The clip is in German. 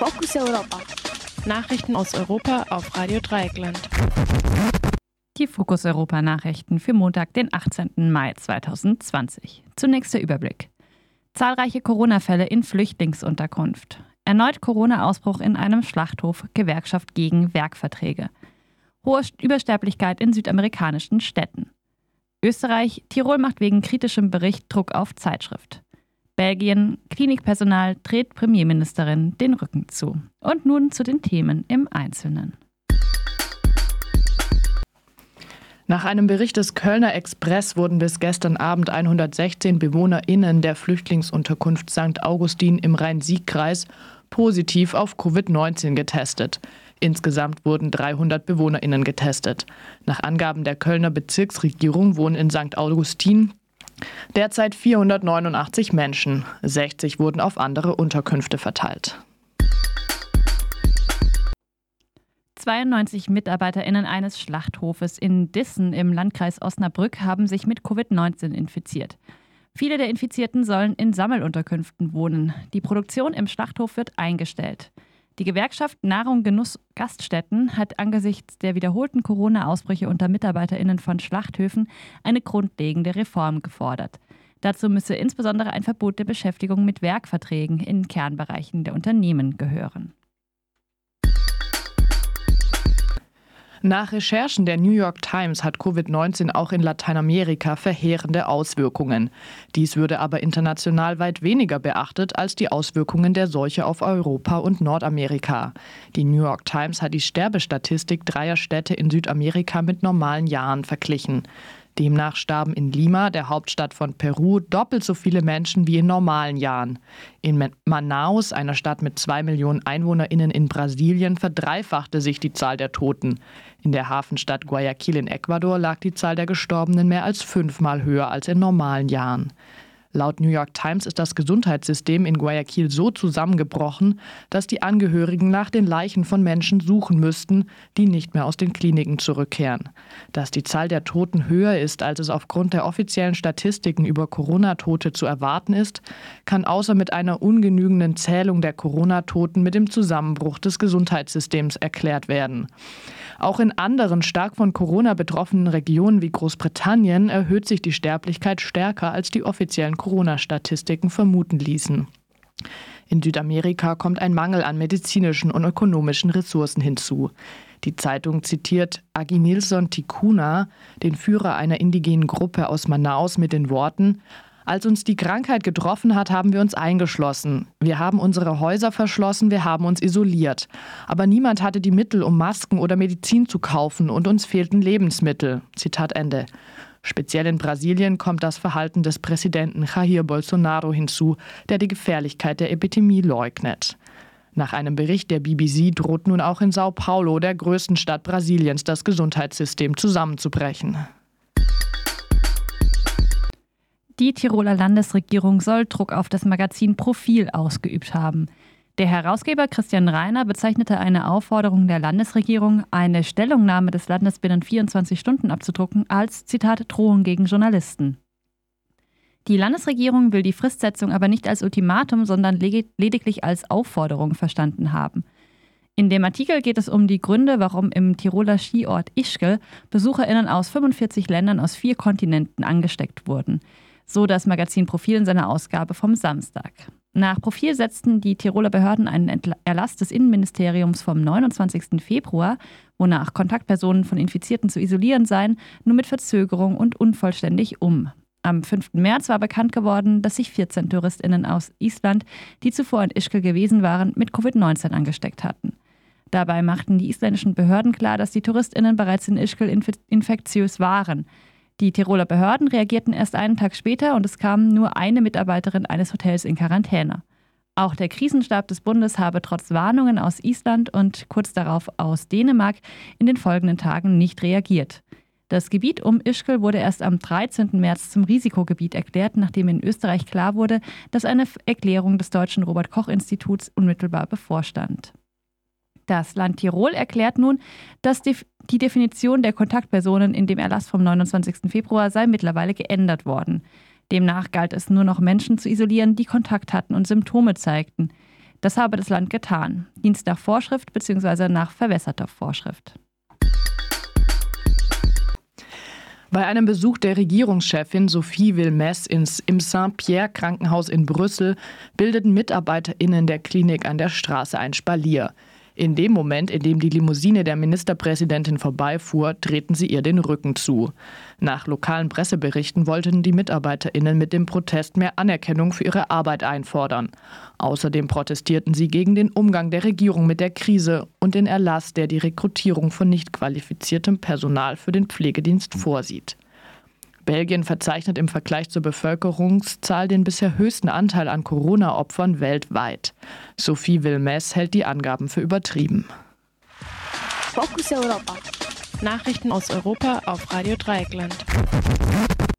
Fokus Europa. Nachrichten aus Europa auf Radio Dreieckland. Die Fokus Europa Nachrichten für Montag, den 18. Mai 2020. Zunächst der Überblick. Zahlreiche Corona-Fälle in Flüchtlingsunterkunft. Erneut Corona-Ausbruch in einem Schlachthof, Gewerkschaft gegen Werkverträge. Hohe Übersterblichkeit in südamerikanischen Städten. Österreich, Tirol macht wegen kritischem Bericht Druck auf Zeitschrift. Belgien, Klinikpersonal dreht Premierministerin den Rücken zu. Und nun zu den Themen im Einzelnen. Nach einem Bericht des Kölner Express wurden bis gestern Abend 116 BewohnerInnen der Flüchtlingsunterkunft St. Augustin im Rhein-Sieg-Kreis positiv auf Covid-19 getestet. Insgesamt wurden 300 BewohnerInnen getestet. Nach Angaben der Kölner Bezirksregierung wohnen in St. Augustin Derzeit 489 Menschen. 60 wurden auf andere Unterkünfte verteilt. 92 MitarbeiterInnen eines Schlachthofes in Dissen im Landkreis Osnabrück haben sich mit Covid-19 infiziert. Viele der Infizierten sollen in Sammelunterkünften wohnen. Die Produktion im Schlachthof wird eingestellt. Die Gewerkschaft Nahrung Genuss Gaststätten hat angesichts der wiederholten Corona-Ausbrüche unter MitarbeiterInnen von Schlachthöfen eine grundlegende Reform gefordert. Dazu müsse insbesondere ein Verbot der Beschäftigung mit Werkverträgen in Kernbereichen der Unternehmen gehören. Nach Recherchen der New York Times hat Covid-19 auch in Lateinamerika verheerende Auswirkungen. Dies würde aber international weit weniger beachtet als die Auswirkungen der Seuche auf Europa und Nordamerika. Die New York Times hat die Sterbestatistik dreier Städte in Südamerika mit normalen Jahren verglichen. Demnach starben in Lima, der Hauptstadt von Peru, doppelt so viele Menschen wie in normalen Jahren. In Manaus, einer Stadt mit zwei Millionen EinwohnerInnen in Brasilien, verdreifachte sich die Zahl der Toten. In der Hafenstadt Guayaquil in Ecuador lag die Zahl der Gestorbenen mehr als fünfmal höher als in normalen Jahren. Laut New York Times ist das Gesundheitssystem in Guayaquil so zusammengebrochen, dass die Angehörigen nach den Leichen von Menschen suchen müssten, die nicht mehr aus den Kliniken zurückkehren. Dass die Zahl der Toten höher ist, als es aufgrund der offiziellen Statistiken über Corona-Tote zu erwarten ist, kann außer mit einer ungenügenden Zählung der Corona-Toten mit dem Zusammenbruch des Gesundheitssystems erklärt werden. Auch in anderen stark von Corona betroffenen Regionen wie Großbritannien erhöht sich die Sterblichkeit stärker als die offiziellen Corona-Statistiken vermuten ließen. In Südamerika kommt ein Mangel an medizinischen und ökonomischen Ressourcen hinzu. Die Zeitung zitiert Agi Nilsson Tikuna, den Führer einer indigenen Gruppe aus Manaus, mit den Worten als uns die Krankheit getroffen hat, haben wir uns eingeschlossen. Wir haben unsere Häuser verschlossen, wir haben uns isoliert. Aber niemand hatte die Mittel, um Masken oder Medizin zu kaufen und uns fehlten Lebensmittel. Zitat Ende. Speziell in Brasilien kommt das Verhalten des Präsidenten Jair Bolsonaro hinzu, der die Gefährlichkeit der Epidemie leugnet. Nach einem Bericht der BBC droht nun auch in Sao Paulo, der größten Stadt Brasiliens, das Gesundheitssystem zusammenzubrechen. Die Tiroler Landesregierung soll Druck auf das Magazin Profil ausgeübt haben. Der Herausgeber Christian Reiner bezeichnete eine Aufforderung der Landesregierung, eine Stellungnahme des Landes binnen 24 Stunden abzudrucken, als Zitat Drohung gegen Journalisten. Die Landesregierung will die Fristsetzung aber nicht als Ultimatum, sondern lediglich als Aufforderung verstanden haben. In dem Artikel geht es um die Gründe, warum im Tiroler Skiort Ischgl BesucherInnen aus 45 Ländern aus vier Kontinenten angesteckt wurden so das Magazin Profil in seiner Ausgabe vom Samstag. Nach Profil setzten die Tiroler Behörden einen Erlass des Innenministeriums vom 29. Februar, wonach Kontaktpersonen von Infizierten zu isolieren seien, nur mit Verzögerung und unvollständig um. Am 5. März war bekannt geworden, dass sich 14 TouristInnen aus Island, die zuvor in Ischgl gewesen waren, mit Covid-19 angesteckt hatten. Dabei machten die isländischen Behörden klar, dass die TouristInnen bereits in Ischgl infektiös waren. Die Tiroler Behörden reagierten erst einen Tag später und es kam nur eine Mitarbeiterin eines Hotels in Quarantäne. Auch der Krisenstab des Bundes habe trotz Warnungen aus Island und kurz darauf aus Dänemark in den folgenden Tagen nicht reagiert. Das Gebiet um Ischgl wurde erst am 13. März zum Risikogebiet erklärt, nachdem in Österreich klar wurde, dass eine Erklärung des Deutschen Robert Koch Instituts unmittelbar bevorstand. Das Land Tirol erklärt nun, dass die, Definition der Kontaktpersonen in dem Erlass vom 29. Februar sei mittlerweile geändert worden. Demnach galt es nur noch Menschen zu isolieren, die Kontakt hatten und Symptome zeigten. Das habe das Land getan. Dienst nach Vorschrift bzw. nach verwässerter Vorschrift. Bei einem Besuch der Regierungschefin Sophie Wilmès ins, im Saint-Pierre-Krankenhaus in Brüssel bildeten MitarbeiterInnen der Klinik an der Straße ein Spalier. In dem Moment, in dem die Limousine der Ministerpräsidentin vorbeifuhr, drehten sie ihr den Rücken zu. Nach lokalen Presseberichten wollten die MitarbeiterInnen mit dem Protest mehr Anerkennung für ihre Arbeit einfordern. Außerdem protestierten sie gegen den Umgang der Regierung mit der Krise und den Erlass, der die Rekrutierung von nicht qualifiziertem Personal für den Pflegedienst vorsieht. Belgien verzeichnet im Vergleich zur Bevölkerungszahl den bisher höchsten Anteil an Corona-Opfern weltweit. Sophie Wilmès hält die Angaben für übertrieben. Fokus Europa. Nachrichten aus Europa auf Radio Dreieckland.